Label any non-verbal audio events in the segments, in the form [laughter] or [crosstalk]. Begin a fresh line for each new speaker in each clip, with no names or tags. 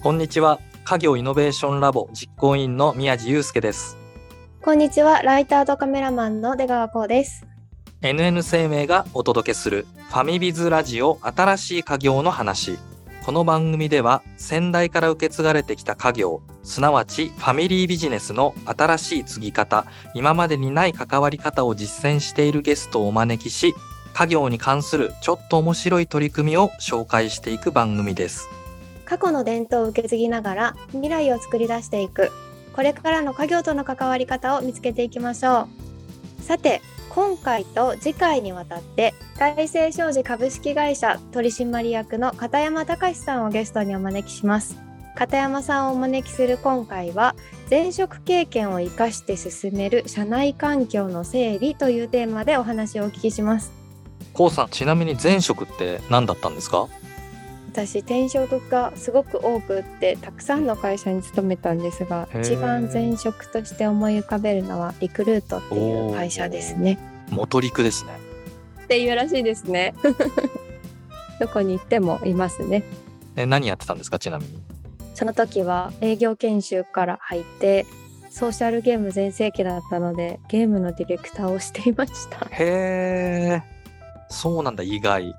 こんにちは。家業イノベーションラボ実行委員の宮地祐介です。
こんにちは。ライターとカメラマンの出川光です。
NN 生命がお届けするファミビズラジオ新しい家業の話。この番組では先代から受け継がれてきた家業すなわちファミリービジネスの新しい継ぎ方今までにない関わり方を実践しているゲストをお招きし家業に関するちょっと面白い取り組みを紹介していく番組です
過去の伝統を受け継ぎながら未来を作り出していく。これからの家業との関わり方を見つけていきましょう。さて今回と次回にわたって大成商事株式会社取締役の片山隆さんをゲストにお招きします。片山さんをお招きする今回は前職経験を生かして進める社内環境の整理というテーマでお話をお聞きします。
こうさんちなみに前職って何だったんですか？
私転職がすごく多くってたくさんの会社に勤めたんですが一番前職として思い浮かべるのはリクルートっていう会社ですね。
元陸ですね。
っていうらしいですね。[laughs] どこに行ってもいますね。
え何やってたんですか？ちなみに。
その時は営業研修から入ってソーシャルゲーム全盛期だったのでゲームのディレクターをしていました。
へえそうなんだ意外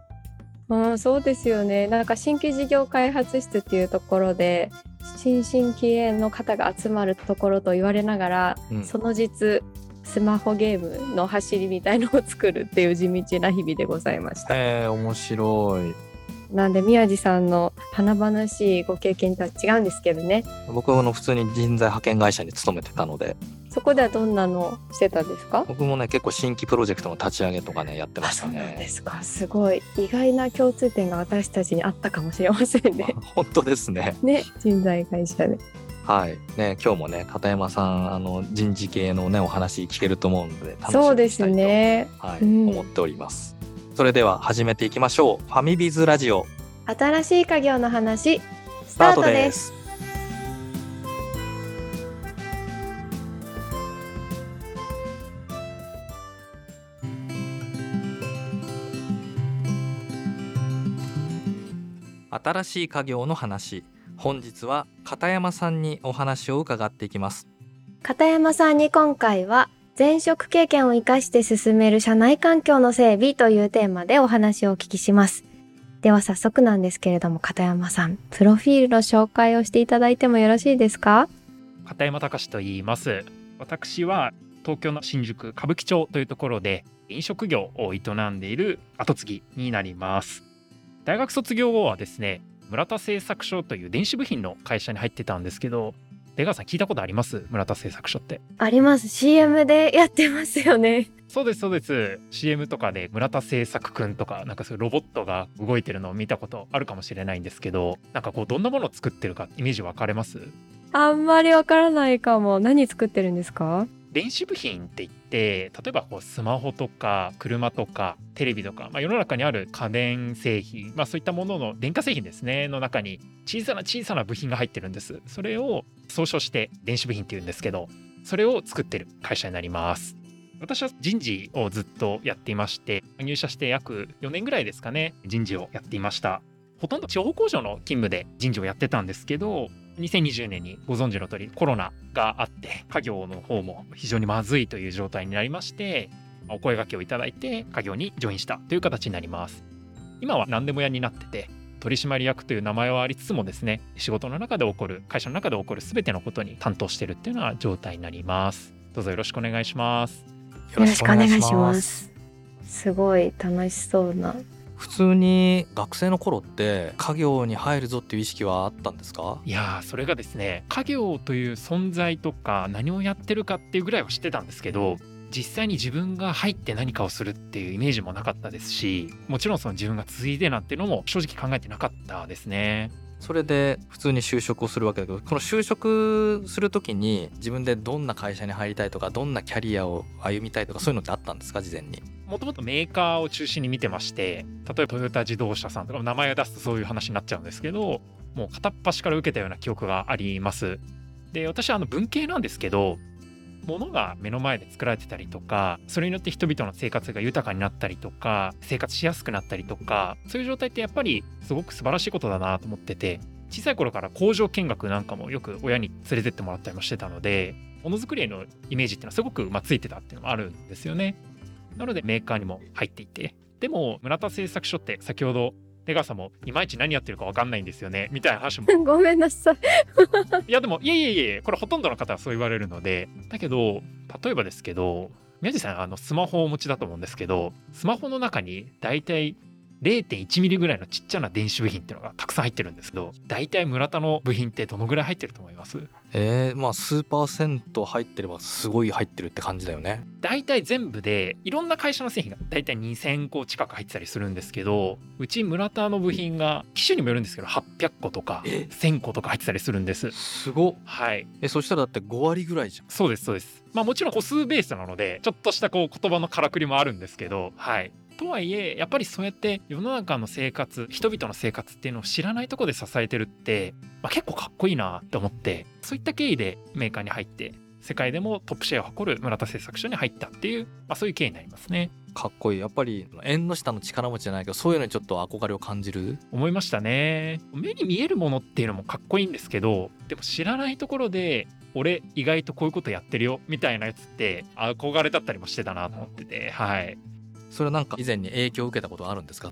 うん、そうですよね。なんか新規事業開発室っていうところで新進気鋭の方が集まるところと言われながら、うん、その実スマホゲームの走りみたいのを作るっていう地道な日々でございました。
えー、面白い。
なんで宮地さんの華々しいご経験とは違うんですけどね。
僕の普通に人材派遣会社に勤めてたので、
そこではどんなのしてたんですか？
僕もね結構新規プロジェクトの立ち上げとかねやってましたね。
そうですか。すごい。意外な共通点が私たちにあったかもしれませんね。[laughs]
本当ですね。
ね人材会社で。
はい。ね今日もね片山さんあの人事系のねお話聞けると思うので楽し
そうですね。
はい、うん、思っておりますそれでは始めていきましょう。ファミビズラジオ。
新しい家業の話スタートです。
新しい家業の話。本日は片山さんにお話を伺っていきます。
片山さんに今回は前職経験を生かして進める社内環境の整備というテーマでお話をお聞きします。では早速なんですけれども片山さんプロフィールの紹介をしていただいてもよろしいですか？
片山隆と言います。私は東京の新宿歌舞伎町というところで飲食業を営んでいる後継ぎになります。大学卒業後はですね村田製作所という電子部品の会社に入ってたんですけど出川さん聞いたことあります？村田製作所って。
あります。CM でやってますよね。
そうですそうです。CM とかで村田製作くんとかなんかそういうロボットが動いてるのを見たことあるかもしれないんですけどなんかこうどんなものを作ってるかイメージ分かれます？
あんまりわからないかも。何作ってるんですか？
電子部品って言って例えばこうスマホとか車とかテレビとか、まあ、世の中にある家電製品、まあ、そういったものの電化製品ですねの中に小さな小さな部品が入ってるんです。それを総称して電子部品っていうんですけどそれを作ってる会社になります。私は人事をずっとやっていまして入社して約4年ぐらいですかね人事をやっていました。ほとんど地方工場の勤務で人事をやってたんですけど2020年にご存知の通りコロナがあって家業の方も非常にまずいという状態になりましてお声掛けをいただいて家業にジョインしたという形になります。今は何でも屋になってて取締役という名前はありつつもですね仕事の中で起こる会社の中で起こる全てのことに担当してるっていうのは状態になります。どうぞよろしくお願いします。
よろしくお願いします。すごい楽しそうな
普通に学生の頃って家業に入るぞっていう意識はあったんですか？
いやそれがですね家業という存在とか何をやってるかっていうぐらいは知ってたんですけど実際に自分が入って何かをするっていうイメージもなかったですしもちろんその自分が続いてなんていうのも正直考えてなかったですね。
それで普通に就職をするわけだけどこの就職する時に自分でどんな会社に入りたいとかどんなキャリアを歩みたいとかそういうのってあったんですか事前に？
もともとメーカーを中心に見てまして例えばトヨタ自動車さんとか名前を出すとそういう話になっちゃうんですけどもう片っ端から受けたような記憶があります。で私はあの文系なんですけどものが目の前で作られてたりとかそれによって人々の生活が豊かになったりとか生活しやすくなったりとかそういう状態ってやっぱりすごく素晴らしいことだなと思ってて小さい頃から工場見学なんかもよく親に連れてってもらったりもしてたのでものづくりへのイメージっていうのはすごくまついてたっていうのもあるんですよね。なのでメーカーにも入っていてでも村田製作所って先ほど出川さんもいまいち何やってるか分かんないんですよね。みたいな話も。[laughs]
ごめんなさい。[laughs]
いやでもいえいえいえこれほとんどの方はそう言われるので。だけど例えばですけど宮地さんあのスマホをお持ちだと思うんですけどスマホの中に大体0.1ミリぐらいのちっちゃな電子部品っていうのがたくさん入ってるんですけど大体村田の部品ってどのぐらい入ってると思います？
えー、まあ数パーセント入ってればすごい入ってるって感じだよね。
大体全部でいろんな会社の製品が大体2000個近く入ってたりするんですけどうち村田の部品が機種にもよるんですけど800個とか
え
？1000個とか入ってたりするんです。
すごっ。
はい。
えそしたらだって5割ぐらいじゃん。
そうですそうです。まあもちろん個数ベースなのでちょっとしたこう言葉のからくりもあるんですけどはいとはいえやっぱりそうやって世の中の生活人々の生活っていうのを知らないところで支えてるって、まあ、結構かっこいいなって思ってそういった経緯でメーカーに入って世界でもトップシェアを誇る村田製作所に入ったっていう、まあ、そういう経緯になりますね。
かっこいい。やっぱり縁の下の力持ちじゃないけどそういうのにちょっと憧れを感じる？
思いましたね。目に見えるものっていうのもかっこいいんですけどでも知らないところで俺意外とこういうことやってるよみたいなやつって憧れだったりもしてたなと思っててはい
それはなんか以前に影響を受けたことはあるんですか？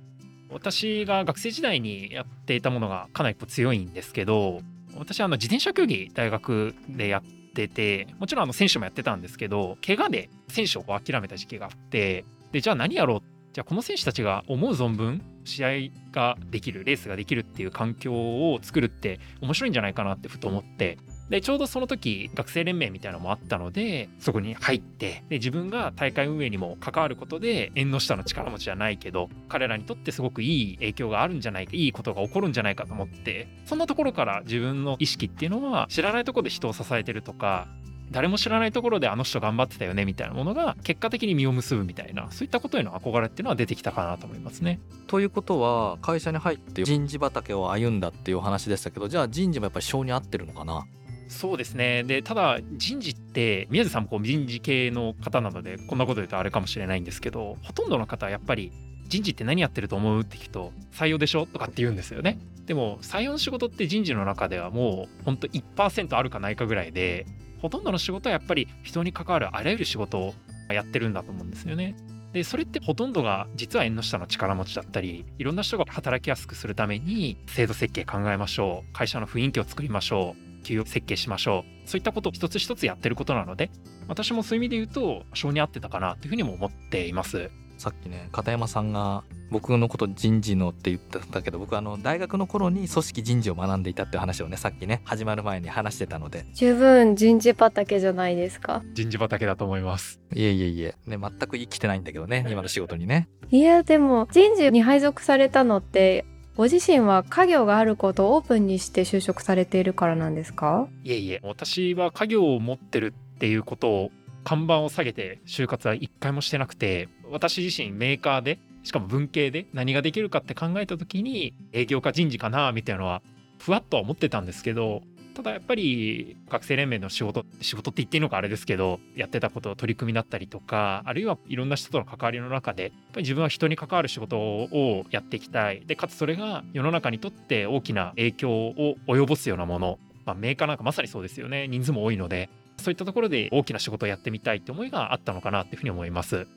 私が学生時代にやっていたものがかなり強いんですけど私はあの自転車競技大学でやっててもちろんあの選手もやってたんですけど怪我で選手を諦めた時期があってでじゃあ何やろう？じゃあこの選手たちが思う存分試合ができるレースができるっていう環境を作るって面白いんじゃないかなってふと思って。でちょうどその時学生連盟みたいなのもあったのでそこに入ってで自分が大会運営にも関わることで縁の下の力持ちじゃないけど彼らにとってすごくいい影響があるんじゃないかいいことが起こるんじゃないかと思ってそんなところから自分の意識っていうのは知らないところで人を支えてるとか誰も知らないところであの人頑張ってたよねみたいなものが結果的に実を結ぶみたいなそういったことへの憧れっていうのは出てきたかなと思いますね。
ということは会社に入って人事畑を歩んだっていうお話でしたけどじゃあ人事もやっぱり性に合ってるのかな？
そうですね。でただ人事って宮地さんもこう人事系の方なのでこんなこと言うとあれかもしれないんですけどほとんどの方はやっぱり人事って何やってると思うって聞くと採用でしょとかって言うんですよね。でも採用の仕事って人事の中ではもうほんと1%あるかないかぐらいでほとんどの仕事はやっぱり人に関わるあらゆる仕事をやってるんだと思うんですよね。でそれってほとんどが実は縁の下の力持ちだったりいろんな人が働きやすくするために制度設計考えましょう。会社の雰囲気を作りましょう。給与設計しましょう。そういったことを一つ一つやってることなので私もそういう意味で言うと性に合ってたかなというふうにも思っています。
さっきね片山さんが僕のこと人事のって言ってたけど僕あの大学の頃に組織人事を学んでいたっていう話をねさっきね始まる前に話してたので。
十分人事畑じゃないですか。
人事畑だと思います。
いえいえいえ、ね、全く生きてないんだけどね今の仕事にね。
いやでも人事に配属されたのってご自身は家業があることをオープンにして就職されているからなんですか？
いえいえ私は家業を持ってるっていうことを看板を下げて就活は一回もしてなくて私自身メーカーでしかも文系で何ができるかって考えた時に営業か人事かなみたいなのはふわっとは思ってたんですけどただやっぱり学生連盟の仕事仕事って言っていいのかあれですけどやってたこと取り組みだったりとかあるいはいろんな人との関わりの中でやっぱり自分は人に関わる仕事をやっていきたい。でかつそれが世の中にとって大きな影響を及ぼすようなもの、まあ、メーカーなんかまさにそうですよね。人数も多いのでそういったところで大きな仕事をやってみたいって思いがあったのかなっていうふうに思います。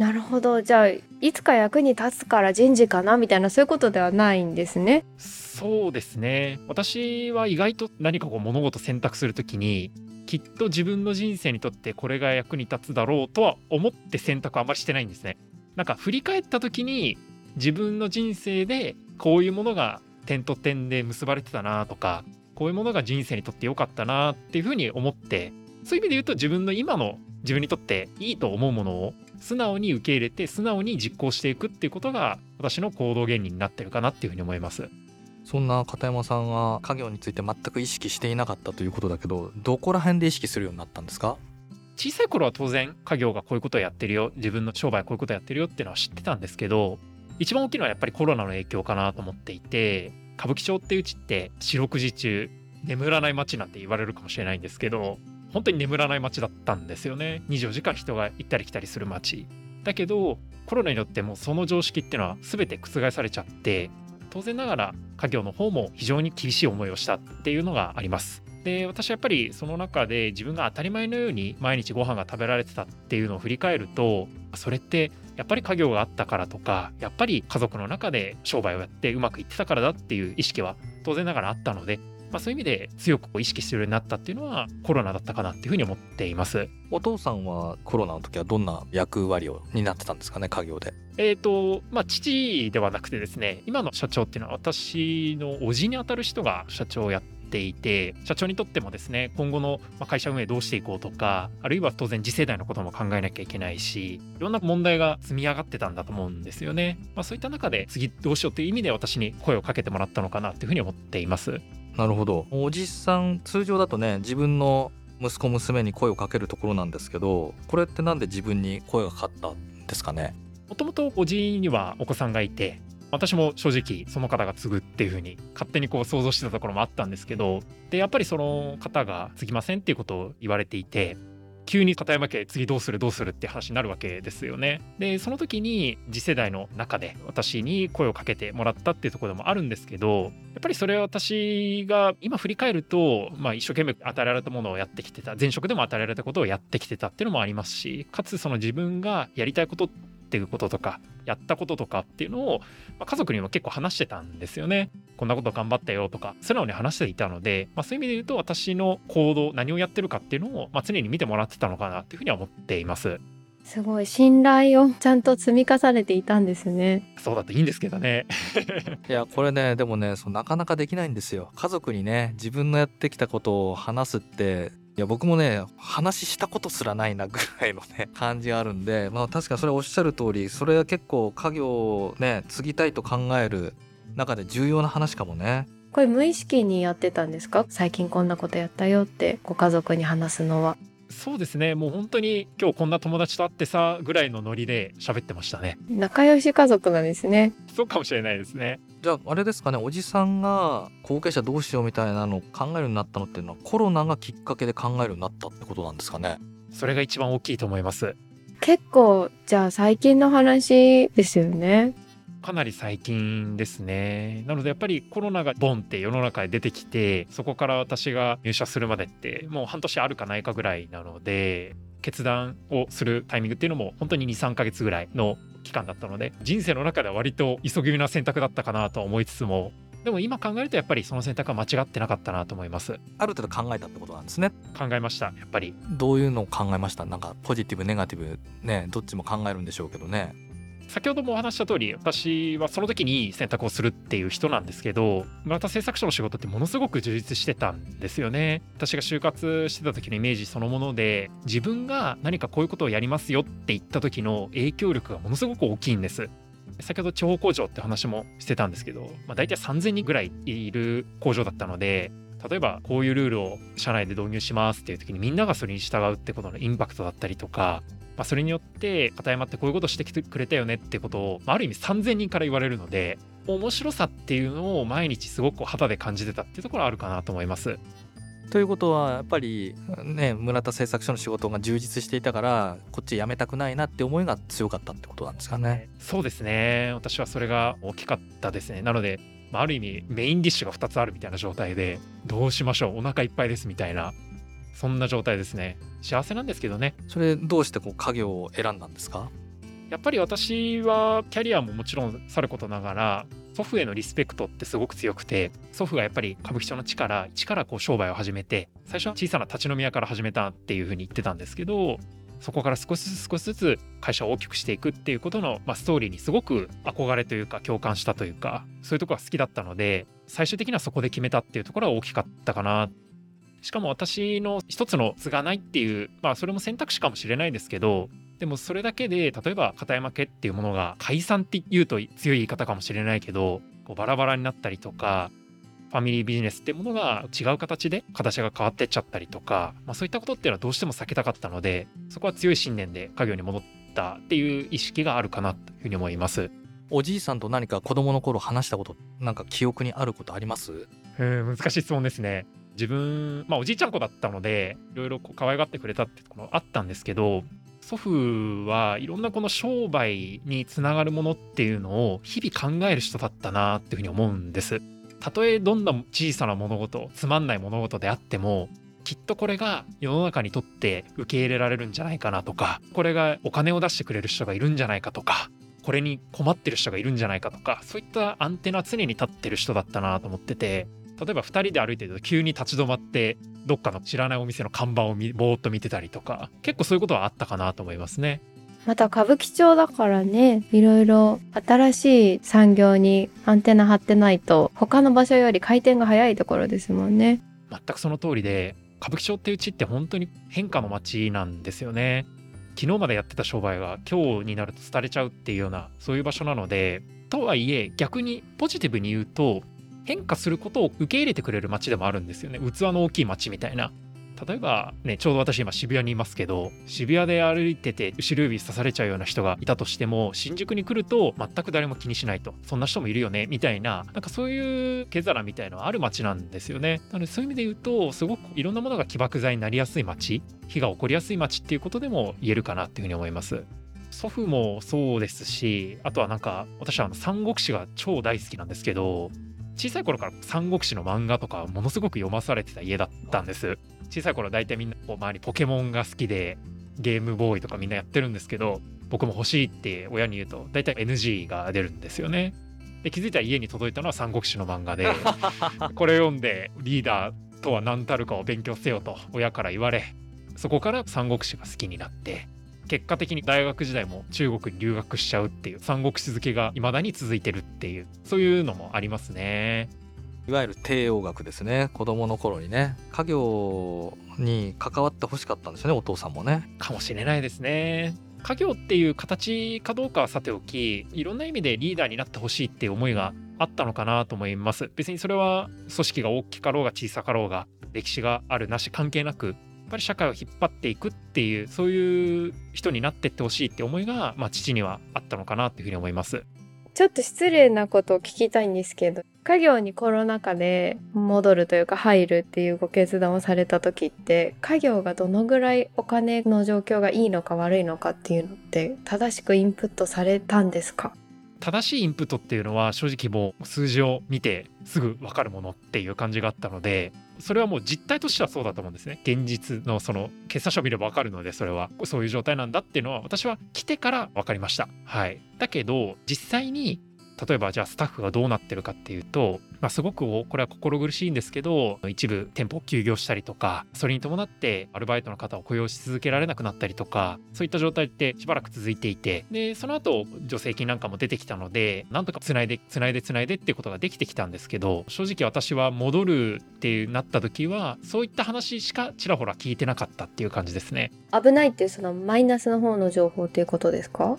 なるほどじゃあいつか役に立つから人事かなみたいなそういうことではないんですね。
そうですね私は意外と何かこう物事選択するときにきっと自分の人生にとってこれが役に立つだろうとは思って選択あんまりしてないんですね。なんか振り返った時に自分の人生でこういうものが点と点で結ばれてたなとかこういうものが人生にとって良かったなっていうふうに思ってそういう意味で言うと自分の今の自分にとっていいと思うものを素直に受け入れて素直に実行していくっていうことが私の行動原理になってるかなっていうふうに思います。
そんな片山さんは家業について全く意識していなかったということだけどどこら辺で意識するようになったんですか？
小さい頃は当然家業がこういうことをやってるよ自分の商売はこういうことをやってるよっていうのは知ってたんですけど一番大きいのはやっぱりコロナの影響かなと思っていて歌舞伎町っていう地って四六時中眠らない街なんて言われるかもしれないんですけど本当に眠らない街だったんですよね。24時間人が行ったり来たりする街。だけどコロナによってもその常識っていうのは全て覆されちゃって当然ながら家業の方も非常に厳しい思いをしたっていうのがあります。で私はやっぱりその中で自分が当たり前のように毎日ご飯が食べられてたっていうのを振り返るとそれってやっぱり家業があったからとかやっぱり家族の中で商売をやってうまくいってたからだっていう意識は当然ながらあったので、まあ、そういう意味で強く意識するようになったっていうのはコロナだったかなっていうふうに思っています。
お父さんはコロナの時はどんな役割を担ってたんですかね家業で？
えーとまあ、父ではなくてですね今の社長っていうのは私の叔父にあたる人が社長をやっていて社長にとってもですね今後の会社運営どうしていこうとかあるいは当然次世代のことも考えなきゃいけないしいろんな問題が積み上がってたんだと思うんですよね、まあ、そういった中で次どうしようという意味で私に声をかけてもらったのかなというふうに思っています
なるほど。おじさん通常だとね自分の息子娘に声をかけるところなんですけどこれってなんで自分に声がかかったんですかね？
もともとおじにはお子さんがいて私も正直その方が継ぐっていう風に勝手にこう想像してたところもあったんですけどでやっぱりその方が継ぎませんっていうことを言われていて急に片山家次どうするどうするって話になるわけですよね。でその時に次世代の中で私に声をかけてもらったっていうところでもあるんですけどやっぱりそれは私が今振り返ると、まあ、一生懸命与えられたものをやってきてた前職でも与えられたことをやってきてたっていうのもありますしかつその自分がやりたいことっていうこととかやったこととかっていうのを、まあ、家族にも結構話してたんですよね。こんなこと頑張ったよとか素直に話していたので、まあ、そういう意味で言うと私の行動何をやってるかっていうのを、まあ、常に見てもらってたのかなっていうふうには思っています。
すごい信頼をちゃんと積み重ねていたんですね。
そうだといいんですけどね。[laughs]
いやこれねでもねそうなかなかできないんですよ。家族にね自分のやってきたことを話すっていや僕もね話したことすらないなぐらいのね [laughs] 感じがあるんでまあ確かにそれおっしゃる通りそれは結構家業をね継ぎたいと考える中で重要な話かもね。
これ無意識にやってたんですか？最近こんなことやったよってご家族に話すのは。
そうですね。もう本当に今日こんな友達と会ってさぐらいのノリで喋ってましたね。
仲良し家族なんですね。
そうかもしれないですね
じゃああれですかね。おじさんが後継者どうしようみたいなのを考えるようになったのっていうのはコロナがきっかけで考えるようになったってことなんですかね。
それが一番大きいと思います。
結構じゃあ最近の話ですよね。
かなり最近ですね。なのでやっぱりコロナがボンって世の中に出てきて、そこから私が入社するまでってもう半年あるかないかぐらいなので、決断をするタイミングっていうのも本当に2、3ヶ月ぐらいの期間だったので、人生の中では割と急ぎめな選択だったかなと思いつつも、でも今考えるとやっぱりその選択は間違ってなかったなと思います。
ある程度考えたってことなんですね。
考えましたやっぱり。
どういうのを考えました？なんかポジティブネガティブねどっちも考えるんでしょうけどね
先ほどもお話した通り私はその時に選択をするっていう人なんですけど村田製作所の仕事ってものすごく充実してたんですよね。私が就活してた時のイメージそのもので自分が何かこういうことをやりますよって言った時の影響力がものすごく大きいんです。先ほど地方工場って話もしてたんですけど、まあ、大体3000人ぐらいいる工場だったので例えばこういうルールを社内で導入しますっていう時にみんながそれに従うってことのインパクトだったりとかまあ、それによって片山ってこういうことしてきてくれたよねってことを、まあ、ある意味3000人から言われるので面白さっていうのを毎日すごく肌で感じてたっていうところあるかなと思います。
ということはやっぱりね村田製作所の仕事が充実していたからこっち辞めたくないなって思いが強かったってことなんですかね。
そうですね私はそれが大きかったですね。なのでまあ、ある意味メインディッシュが2つあるみたいな状態でどうしましょうお腹いっぱいですみたいなそんな状態ですね。幸せなんですけどね。
それどうしてこう家業を選んだんですか？
やっぱり私はキャリアももちろんさることながら祖父へのリスペクトってすごく強くて祖父がやっぱり歌舞伎町の地から一からこう商売を始めて最初は小さな立ち飲み屋から始めたっていうふうに言ってたんですけどそこから少しずつ少しずつ会社を大きくしていくっていうことの、まあ、ストーリーにすごく憧れというか共感したというかそういうとこが好きだったので最終的にはそこで決めたっていうところは大きかったかなしかも私の一つの継がないっていう、まあそれも選択肢かもしれないですけど、でもそれだけで、例えば片山家っていうものが解散って言うと強い言い方かもしれないけど、こうバラバラになったりとか、ファミリービジネスっていうものが違う形で形が変わってっちゃったりとか、まあ、そういったことっていうのはどうしても避けたかったので、そこは強い信念で家業に戻ったっていう意識があるかなというふうに思います。
おじいさんと何か子供の頃話したこと、なんか記憶にあることあります？
うん、難しい質問ですね。自分、まあ、おじいちゃん子だったのでいろいろこう可愛がってくれたってところあったんですけど祖父はいろんなこの商売につながるものっていうのを日々考える人だったなっていうふうに思うんです。たとえどんな小さな物事つまんない物事であってもきっとこれが世の中にとって受け入れられるんじゃないかなとかこれがお金を出してくれる人がいるんじゃないかとかこれに困ってる人がいるんじゃないかとかそういったアンテナ常に立ってる人だったなと思ってて例えば2人で歩いてると急に立ち止まってどっかの知らないお店の看板をぼーっと見てたりとか結構そういうことはあったかなと思いますね。
また歌舞伎町だからねいろいろ新しい産業にアンテナ張ってないと他の場所より回転が早いところですもんね
全くその通りで歌舞伎町っていう地って本当に変化の街なんですよね昨日までやってた商売が今日になると廃れちゃうっていうようなそういう場所なのでとはいえ逆にポジティブに言うと変化することを受け入れてくれる街でもあるんですよね。器の大きい街みたいな。例えばねちょうど私今渋谷にいますけど渋谷で歩いてて後ろ指刺されちゃうような人がいたとしても新宿に来ると全く誰も気にしないと。そんな人もいるよね。みたいな。なんかそういう毛皿みたいのはある街なんですよね。なのでそういう意味で言うとすごくいろんなものが起爆剤になりやすい街火が起こりやすい街っていうことでも言えるかなっていうふうに思います。祖父もそうですしあとはなんか私はあの三国志が超大好きなんですけど小さい頃から三国志の漫画とかものすごく読まされてた家だったんです。小さい頃大体みんなこう周りポケモンが好きでゲームボーイとかみんなやってるんですけど僕も欲しいって親に言うと大体 NG が出るんですよね。で気づいたら家に届いたのは三国志の漫画で [laughs] これ読んでリーダーとは何たるかを勉強せよと親から言われそこから三国志が好きになって結果的に大学時代も中国に留学しちゃうっていう三国志漬けが未だに続いてるっていうそういうのもありますね。
いわゆる帝王学ですね子供の頃にね家業に関わってほしかったんですよねお父さんもね。
かもしれないですね。家業っていう形かどうかはさておきいろんな意味でリーダーになってほしいっていう思いがあったのかなと思います別にそれは組織が大きかろうが小さかろうが歴史があるなし関係なくぱり社会を引っ張っていくっていうそういう人になってってほしいって思いが、まあ、父にはあったのかなっていうふうに思います。
ちょっと失礼なことを聞きたいんですけど家業にコロナ禍で戻るというか入るっていうご決断をされた時って家業がどのぐらいお金の状況がいいのか悪いのかっていうのって正しくインプットされたんですか？
正しいインプットっていうのは正直もう数字を見てすぐ分かるものっていう感じがあったのでそれはもう実態としてはそうだと思うんですね。現実のその決算書を見れば分かるのでそれは。そういう状態なんだっていうのは私は来てから分かりました。はい。だけど実際に例えばじゃあスタッフがどうなってるかっていうと、まあ、すごくこれは心苦しいんですけど一部店舗を休業したりとかそれに伴ってアルバイトの方を雇用し続けられなくなったりとかそういった状態ってしばらく続いていてでその後助成金なんかも出てきたのでなんとかつないでつないでつないでっていうことができてきたんですけど正直私は戻るってなった時はそういった話しかちらほら聞いてなかったっていう感じですね。
危ないっていうそのマイナスの方の情報っていうことですか？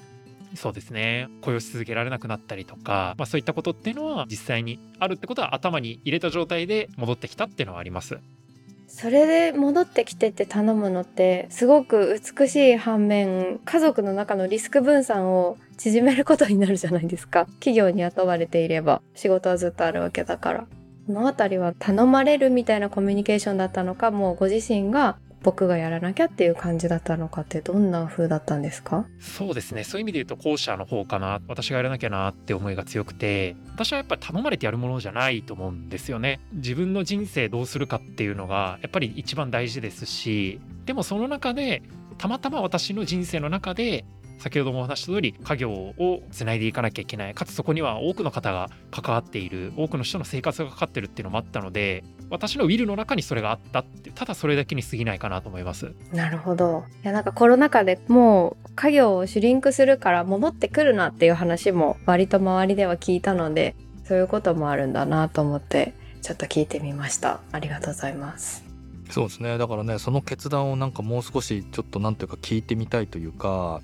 そうですね。雇用し続けられなくなったりとか、まあ、そういったことっていうのは実際にあるってことは頭に入れた状態で戻ってきたっていうのはあります。
それで戻ってきてって頼むのってすごく美しい反面家族の中のリスク分散を縮めることになるじゃないですか。[laughs] 企業に雇われていれば仕事はずっとあるわけだから。この辺りは頼まれるみたいなコミュニケーションだったのかもうご自身が僕がやらなきゃっていう感じだったのかってどんな風だったんですか？
そうですね。そういう意味で言うと後者の方かな。私がやらなきゃなって思いが強くて。私はやっぱり頼まれてやるものじゃないと思うんですよね。自分の人生どうするかっていうのがやっぱり一番大事ですし。でもその中でたまたま私の人生の中で先ほどもお話した通り家業をつないでいかなきゃいけない。かつそこには多くの方が関わっている。多くの人の生活がかかってるっていうのもあったので私のウィルの中にそれがあったってただそれだけに過ぎないかなと思います。
なるほど。いやなんかコロナ禍でもう家業をシュリンクするから戻ってくるなっていう話も割と周りでは聞いたのでそういうこともあるんだなと思ってちょっと聞いてみました。ありがとうございます。
そうですね。だからねその決断をなんかもう少しちょっとなんていうか聞いてみたいというか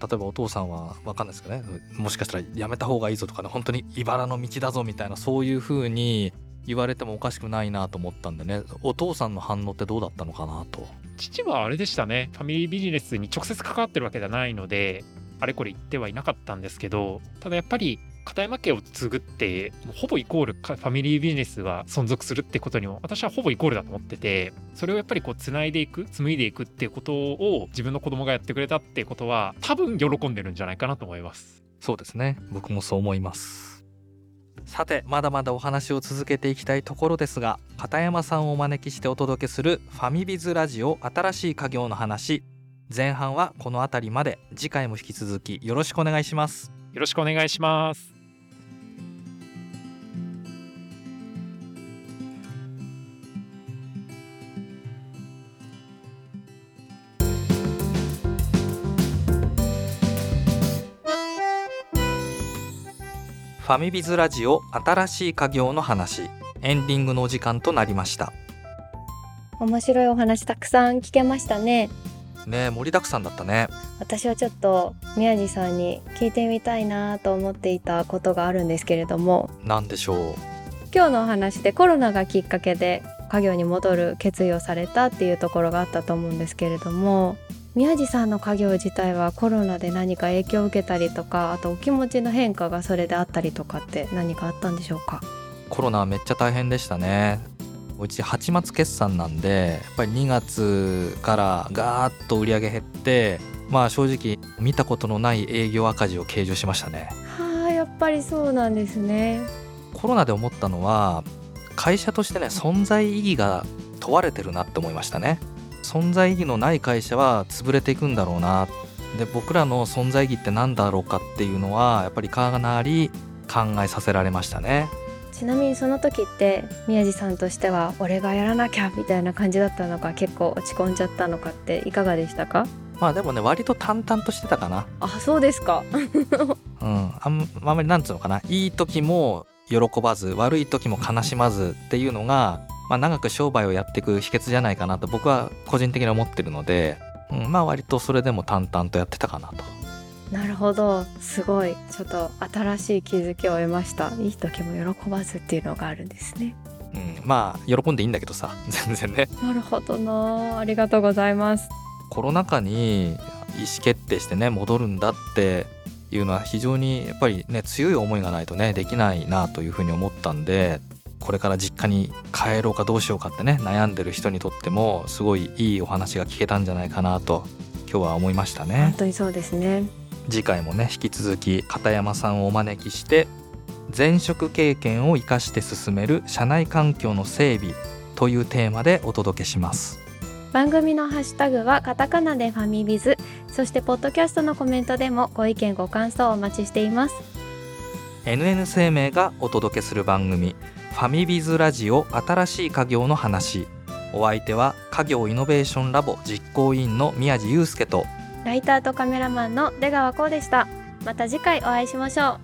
例えばお父さんは分かんないですけどね。もしかしたらやめた方がいいぞとかね。本当に茨の道だぞみたいなそういう風に言われてもおかしくないなと思ったんでね。お父さんの反応ってどうだったのかなと。
父はあれでしたね。ファミリービジネスに直接関わってるわけではないのであれこれ言ってはいなかったんですけどただやっぱり片山家を継ぐってほぼイコールファミリービジネスは存続するってことにも私はほぼイコールだと思っててそれをやっぱりこう繋いでいく紡いでいくっていうことを自分の子供がやってくれたってことは多分喜んでるんじゃないかなと思います。
そうですね。僕もそう思いますさてまだまだお話を続けていきたいところですが片山さんをお招きしてお届けするファミビズラジオ新しい家業の話。前半はこの辺りまで。次回も引き続きよろしくお願いします。
よろしくお願いします。
ファミビズラジオ新しい家業の話。エンディングのお時間となりました。
面白いお話たくさん聞けましたね。
ねえ盛りだくさんだったね。
私はちょっと宮地さんに聞いてみたいなと思っていたことがあるんですけれども。
なんでしょう？
今日のお話でコロナがきっかけで家業に戻る決意をされたっていうところがあったと思うんですけれども宮地さんの家業自体はコロナで何か影響を受けたりとかあとお気持ちの変化がそれであったりとかって何かあったんでしょうか？
コロナはめっちゃ大変でしたね。うち8月決算なんでやっぱり2月からガーッと売り上げ減ってまあ正直見たことのない営業赤字を計上しましたね。
はあやっぱりそうなんですね。
コロナで思ったのは会社としてね存在意義が問われてるなって思いましたね存在意義のない会社は潰れていくんだろうな。で僕らの存在意義って何だろうかっていうのはやっぱりかなり考えさせられましたね。
ちなみにその時って宮地さんとしては俺がやらなきゃみたいな感じだったのか結構落ち込んじゃったのかっていかがでしたか？
まあでもね割と淡々としてたかな。
あそうですか。[laughs]
うんあんあんまりなんつうのかな。いい時も喜ばず悪い時も悲しまずっていうのがまあ、長く商売をやっていく秘訣じゃないかなと僕は個人的に思ってるので、うん、まあ割とそれでも淡々とやってたかなと。
なるほどすごいちょっと新しい気づきを得ましたいい時も喜ばずっていうのがあるんですね。
うん、まあ喜んでいいんだけどさ [laughs] 全然ね。
なるほどなありがとうございます。
コロナ禍に意思決定してね戻るんだっていうのは非常にやっぱりね強い思いがないとねできないなというふうに思ったんでこれから実家に帰ろうかどうしようかってね悩んでる人にとってもすごいいいお話が聞けたんじゃないかなと今日は思いましたね。
本当にそうですね。
次回もね引き続き片山さんをお招きして前職経験を生かして進める社内環境の整備というテーマでお届けします。
番組のハッシュタグはカタカナでファミビズそしてポッドキャストのコメントでもご意見ご感想をお待ちしています。
NN 生命がお届けする番組ファミビズラジオ新しい家業の話。お相手は家業イノベーションラボ実行委員の宮地祐介と
ライターとカメラマンの出川光でした。また次回お会いしましょう。